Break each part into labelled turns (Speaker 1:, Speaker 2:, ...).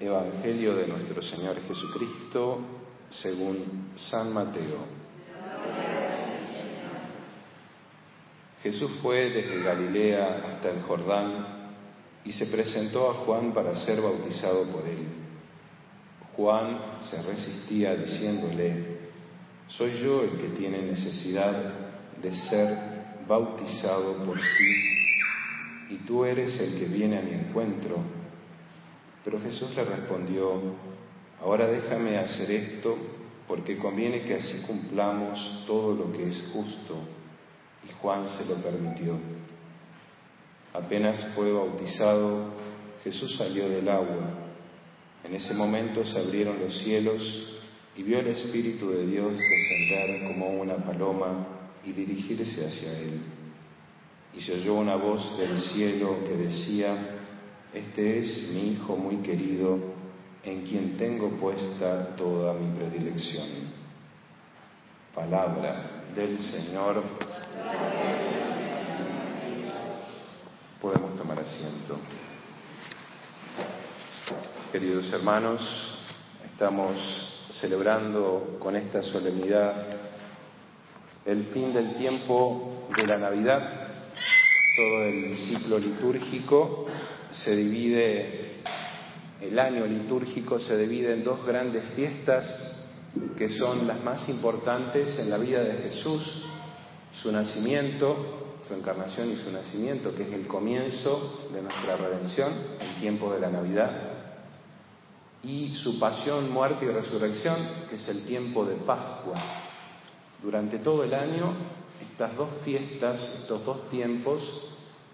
Speaker 1: Evangelio de nuestro Señor Jesucristo según San Mateo. Jesús fue desde Galilea hasta el Jordán y se presentó a Juan para ser bautizado por él. Juan se resistía diciéndole, soy yo el que tiene necesidad de ser bautizado por ti y tú eres el que viene a mi encuentro pero Jesús le respondió, ahora déjame hacer esto porque conviene que así cumplamos todo lo que es justo. Y Juan se lo permitió. Apenas fue bautizado, Jesús salió del agua. En ese momento se abrieron los cielos y vio el Espíritu de Dios descender como una paloma y dirigirse hacia él. Y se oyó una voz del cielo que decía, este es mi Hijo muy querido, en quien tengo puesta toda mi predilección. Palabra del Señor. Podemos tomar asiento. Queridos hermanos, estamos celebrando con esta solemnidad el fin del tiempo de la Navidad, todo el ciclo litúrgico se divide, el año litúrgico se divide en dos grandes fiestas que son las más importantes en la vida de Jesús, su nacimiento, su encarnación y su nacimiento, que es el comienzo de nuestra redención, el tiempo de la Navidad, y su pasión, muerte y resurrección, que es el tiempo de Pascua. Durante todo el año, estas dos fiestas, estos dos tiempos,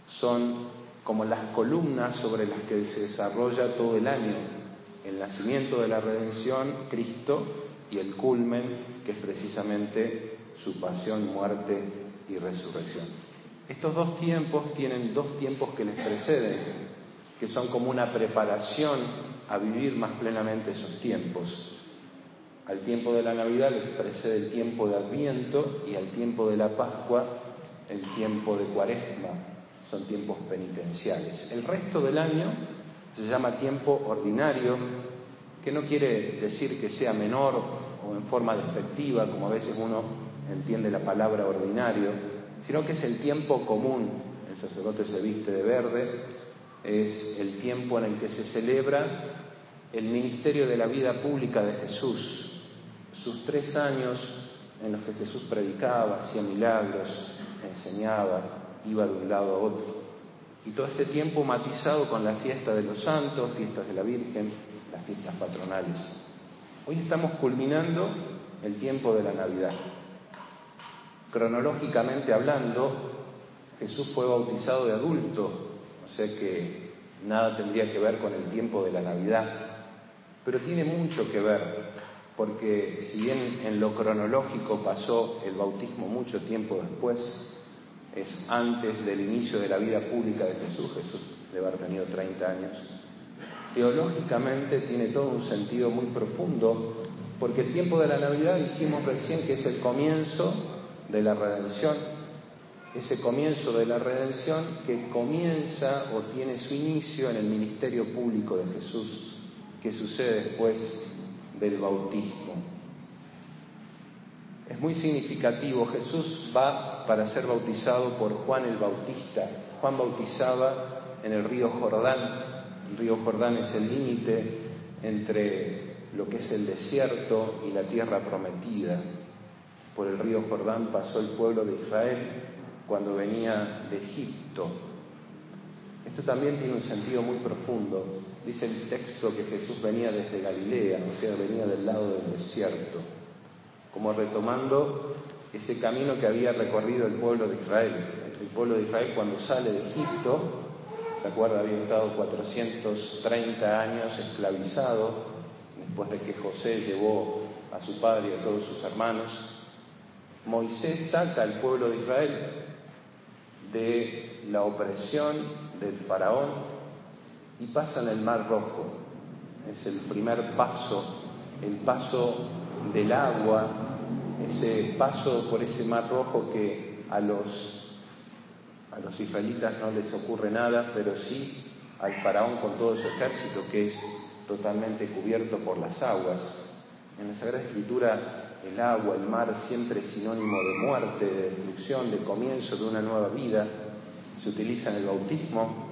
Speaker 1: son como las columnas sobre las que se desarrolla todo el año, el nacimiento de la redención, Cristo, y el culmen, que es precisamente su pasión, muerte y resurrección. Estos dos tiempos tienen dos tiempos que les preceden, que son como una preparación a vivir más plenamente esos tiempos. Al tiempo de la Navidad les precede el tiempo de Adviento y al tiempo de la Pascua el tiempo de Cuaresma, son tiempos penitenciales. El resto del año se llama tiempo ordinario, que no quiere decir que sea menor o en forma despectiva, como a veces uno entiende la palabra ordinario, sino que es el tiempo común. El sacerdote se viste de verde, es el tiempo en el que se celebra el ministerio de la vida pública de Jesús, sus tres años en los que Jesús predicaba, hacía milagros, enseñaba, iba de un lado a otro. Y todo este tiempo matizado con la fiesta de los santos, fiestas de la Virgen, las fiestas patronales. Hoy estamos culminando el tiempo de la Navidad. Cronológicamente hablando, Jesús fue bautizado de adulto, o sea que nada tendría que ver con el tiempo de la Navidad, pero tiene mucho que ver, porque si bien en lo cronológico pasó el bautismo mucho tiempo después, es antes del inicio de la vida pública de Jesús, Jesús debe haber tenido 30 años, teológicamente tiene todo un sentido muy profundo, porque el tiempo de la Navidad dijimos recién que es el comienzo de la redención, ese comienzo de la redención que comienza o tiene su inicio en el ministerio público de Jesús, que sucede después del bautismo. Es muy significativo, Jesús va para ser bautizado por Juan el Bautista. Juan bautizaba en el río Jordán. El río Jordán es el límite entre lo que es el desierto y la tierra prometida. Por el río Jordán pasó el pueblo de Israel cuando venía de Egipto. Esto también tiene un sentido muy profundo. Dice el texto que Jesús venía desde Galilea, o sea, venía del lado del desierto como retomando ese camino que había recorrido el pueblo de Israel. El pueblo de Israel cuando sale de Egipto ¿Se acuerda? Había estado 430 años esclavizado después de que José llevó a su padre y a todos sus hermanos. Moisés saca al pueblo de Israel de la opresión del faraón y pasa en el Mar Rojo. Es el primer paso, el paso del agua, ese paso por ese Mar Rojo que a los a los israelitas no les ocurre nada, pero sí al faraón con todo su ejército que es totalmente cubierto por las aguas. En la Sagrada Escritura el agua, el mar siempre es sinónimo de muerte, de destrucción, de comienzo de una nueva vida. Se utiliza en el bautismo,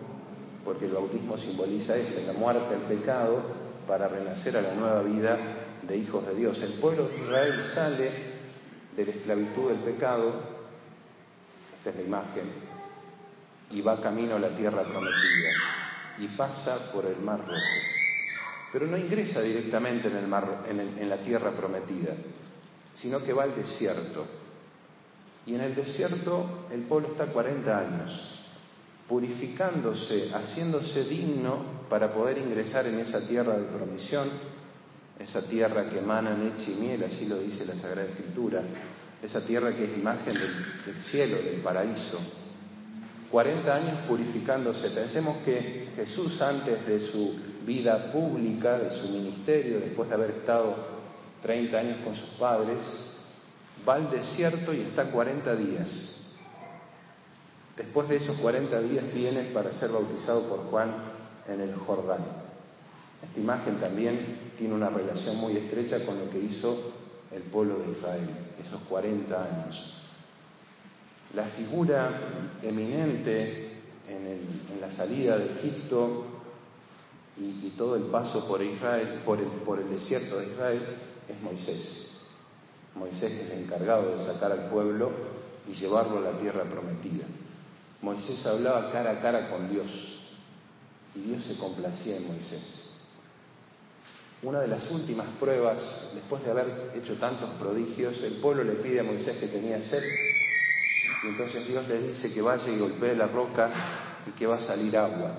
Speaker 1: porque el bautismo simboliza eso, la muerte al pecado para renacer a la nueva vida de hijos de Dios. El pueblo de Israel sale de la esclavitud del pecado, esta es la imagen, y va camino a la tierra prometida y pasa por el mar rojo. Pero no ingresa directamente en, el mar, en, la tierra prometida, sino que va al desierto. Y en el desierto el pueblo está 40 años, purificándose, haciéndose digno para poder ingresar en esa tierra de promisión, esa tierra que emana leche y miel, así lo dice la Sagrada Escritura, esa tierra que es imagen del cielo, del paraíso, 40 años purificándose. Pensemos que Jesús antes de su vida pública, de su ministerio, después de haber estado 30 años con sus padres, va al desierto y está 40 días. Después de esos 40 días viene para ser bautizado por Juan en el Jordán. Esta imagen también tiene una relación muy estrecha con lo que hizo el pueblo de Israel, esos 40 años. La figura eminente en, la salida de Egipto y, todo el paso por Israel, el, por el desierto de Israel, es Moisés. Moisés es el encargado de sacar al pueblo y llevarlo a la tierra prometida. Moisés hablaba cara a cara con Dios y Dios se complacía en Moisés. Una de las últimas pruebas, después de haber hecho tantos prodigios, el pueblo le pide a Moisés que tenía sed y entonces Dios le dice que vaya y golpee la roca y que va a salir agua.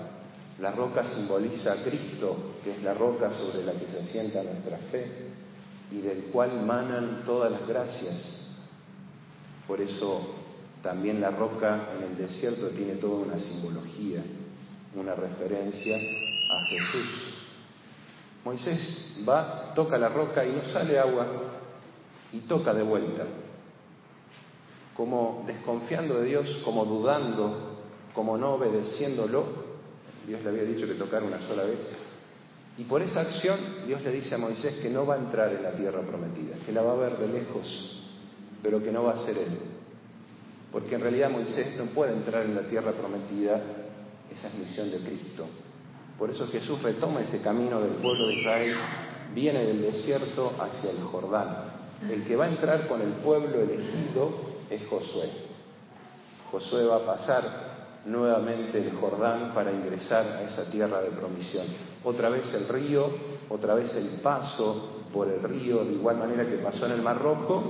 Speaker 1: La roca simboliza a Cristo, que es la roca sobre la que se asienta nuestra fe y del cual manan todas las gracias. Por eso también la roca en el desierto tiene toda una simbología, una referencia a Jesús. Moisés va, toca la roca y no sale agua y toca de vuelta como desconfiando de Dios, como dudando, como no obedeciéndolo. Dios le había dicho que tocara una sola vez. Y por esa acción Dios le dice a Moisés que no va a entrar en la tierra prometida, que la va a ver de lejos, pero que no va a ser él. Porque en realidad Moisés no puede entrar en la tierra prometida, esa es misión de Cristo. Por eso Jesús retoma ese camino del pueblo de Israel, viene del desierto hacia el Jordán. El que va a entrar con el pueblo elegido es Josué. Josué va a pasar nuevamente el Jordán para ingresar a esa tierra de promisión. Otra vez el río, otra vez el paso por el río, de igual manera que pasó en el Mar Rojo,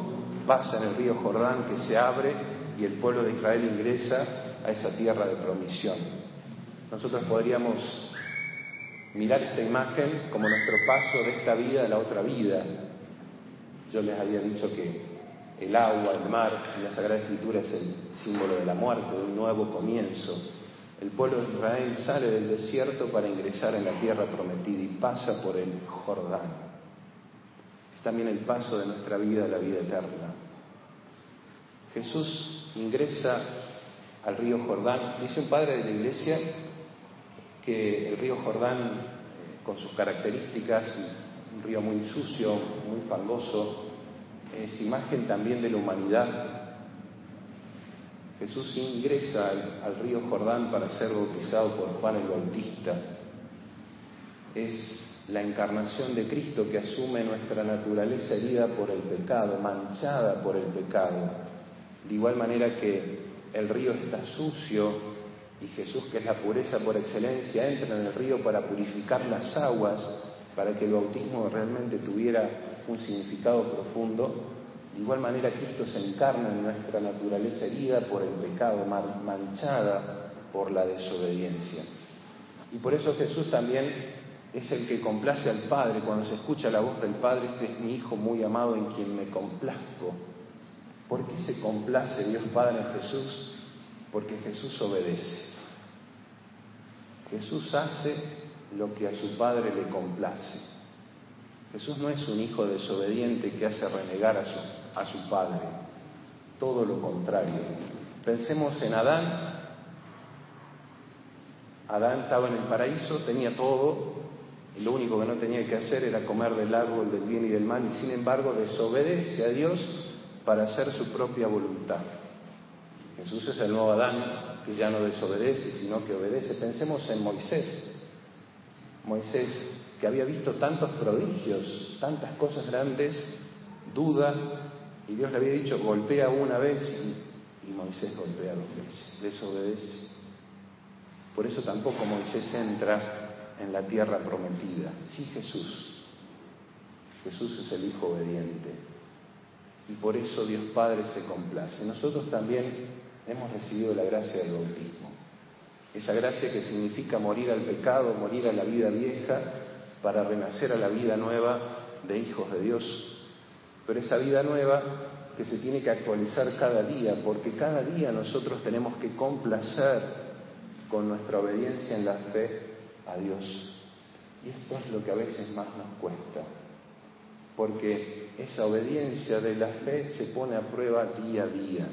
Speaker 1: pasa en el río Jordán que se abre y el pueblo de Israel ingresa a esa tierra de promisión. Nosotros podríamos mirar esta imagen como nuestro paso de esta vida a la otra vida. Yo les había dicho que el agua, el mar, en la Sagrada Escritura es el símbolo de la muerte, de un nuevo comienzo. El pueblo de Israel sale del desierto para ingresar en la tierra prometida y pasa por el Jordán. Es también el paso de nuestra vida a la vida eterna. Jesús ingresa al río Jordán. Dice un padre de la iglesia que el río Jordán, eh, con sus características, un río muy sucio, muy fangoso, es imagen también de la humanidad. Jesús ingresa al, río Jordán para ser bautizado por Juan el Bautista. Es la encarnación de Cristo que asume nuestra naturaleza herida por el pecado, manchada por el pecado. De igual manera que el río está sucio y Jesús, que es la pureza por excelencia, entra en el río para purificar las aguas, para que el bautismo realmente tuviera un significado profundo. De igual manera, Cristo se encarna en nuestra naturaleza herida por el pecado, manchada por la desobediencia. Y por eso Jesús también es el que complace al Padre. Cuando se escucha la voz del Padre, este es mi Hijo muy amado en quien me complazco. ¿Por qué se complace Dios Padre en Jesús? Porque Jesús obedece. Jesús hace lo que a su Padre le complace. Jesús no es un hijo desobediente que hace renegar a su, a su Padre. Todo lo contrario. Pensemos en Adán. Adán estaba en el paraíso, tenía todo, y lo único que no tenía que hacer era comer del árbol del bien y del mal, y sin embargo desobedece a Dios para hacer su propia voluntad. Jesús es el nuevo Adán que ya no desobedece, sino que obedece. Pensemos en Moisés. Moisés, que había visto tantos prodigios, tantas cosas grandes, duda, y Dios le había dicho, golpea una vez, y, Moisés golpea dos veces, desobedece. Por eso tampoco Moisés entra en la tierra prometida. Sí Jesús. Jesús es el Hijo obediente. Y por eso Dios Padre se complace. Nosotros también hemos recibido la gracia del bautismo. Esa gracia que significa morir al pecado, morir a la vida vieja, para renacer a la vida nueva de hijos de Dios. Pero esa vida nueva que se tiene que actualizar cada día, porque cada día nosotros tenemos que complacer con nuestra obediencia en la fe a Dios. Y esto es lo que a veces más nos cuesta, porque esa obediencia de la fe se pone a prueba día a día.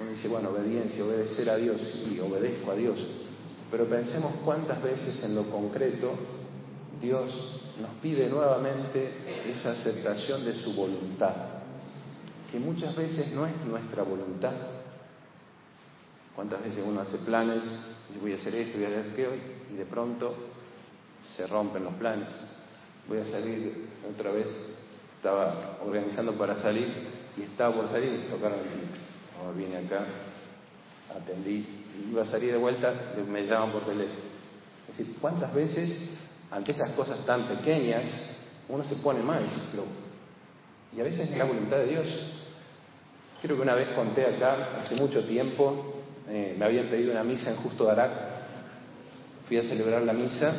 Speaker 1: Uno dice, bueno, obediencia, obedecer a Dios, sí, obedezco a Dios. Pero pensemos cuántas veces en lo concreto Dios nos pide nuevamente esa aceptación de su voluntad, que muchas veces no es nuestra voluntad. ¿Cuántas veces uno hace planes, dice voy a hacer esto, voy a hacer aquello, y de pronto se rompen los planes? Voy a salir otra vez, estaba organizando para salir y estaba por salir y tocaron el timbre. Vine acá, atendí, iba a salir de vuelta, me llaman por teléfono. Es decir, ¿cuántas veces ante esas cosas tan pequeñas uno se pone mal? Y a veces es la voluntad de Dios. Creo que una vez conté acá, hace mucho tiempo, eh, me habían pedido una misa en Justo Darac, fui a celebrar la misa,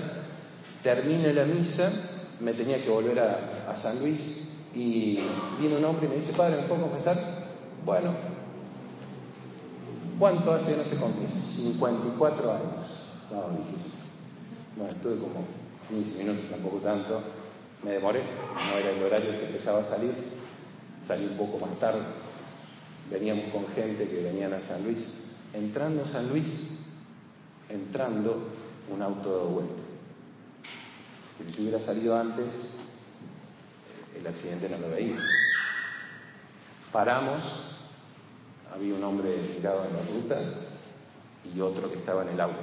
Speaker 1: terminé la misa, me tenía que volver a, a San Luis y viene un hombre y me dice, padre, ¿me puedo confesar? Bueno, ¿Cuánto hace no se confiesa? 54 años. No, dije, bueno, estuve como 15 minutos, tampoco tanto. Me demoré, no era el horario que empezaba a salir. Salí un poco más tarde. Veníamos con gente que venían a San Luis. Entrando a San Luis, entrando un auto de vuelta. Si yo hubiera salido antes, el accidente no lo veía. Paramos, había un hombre tirado en la ruta y otro que estaba en el auto.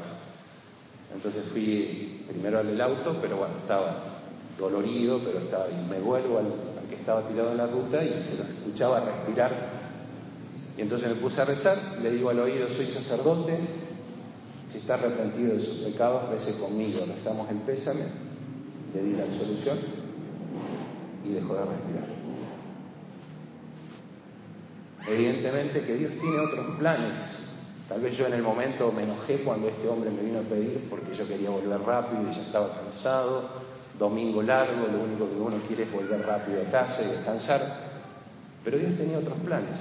Speaker 1: Entonces fui primero al del auto, pero bueno, estaba dolorido, pero estaba, y me vuelvo al, que estaba tirado en la ruta y se lo escuchaba respirar. Y entonces me puse a rezar, le digo al oído, soy sacerdote, si está arrepentido de sus pecados, rece conmigo, rezamos el pésame, le di la absolución y dejó de respirar. Evidentemente que Dios tiene otros planes. Tal vez yo en el momento me enojé cuando este hombre me vino a pedir porque yo quería volver rápido y ya estaba cansado. Domingo largo, lo único que uno quiere es volver rápido a casa y descansar. Pero Dios tenía otros planes.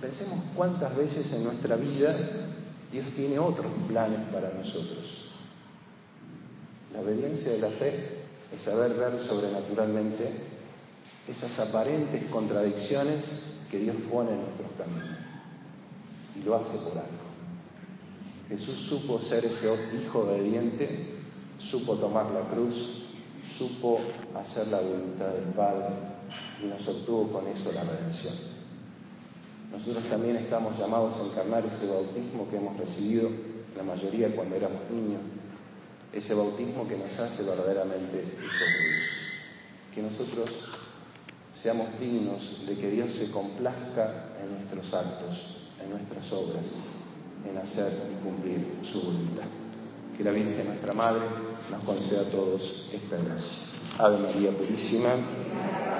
Speaker 1: Pensemos cuántas veces en nuestra vida Dios tiene otros planes para nosotros. La obediencia de la fe es saber ver sobrenaturalmente esas aparentes contradicciones que Dios pone en nuestros caminos. Y lo hace por algo. Jesús supo ser ese hijo obediente, supo tomar la cruz, supo hacer la voluntad del Padre y nos obtuvo con eso la redención. Nosotros también estamos llamados a encarnar ese bautismo que hemos recibido, la mayoría cuando éramos niños, ese bautismo que nos hace verdaderamente hijos de Dios. Que nosotros seamos dignos de que Dios se complazca en nuestros actos, en nuestras obras, en hacer y cumplir su voluntad. Que la Virgen, nuestra Madre, nos conceda a todos esta gracia. Ave María Purísima.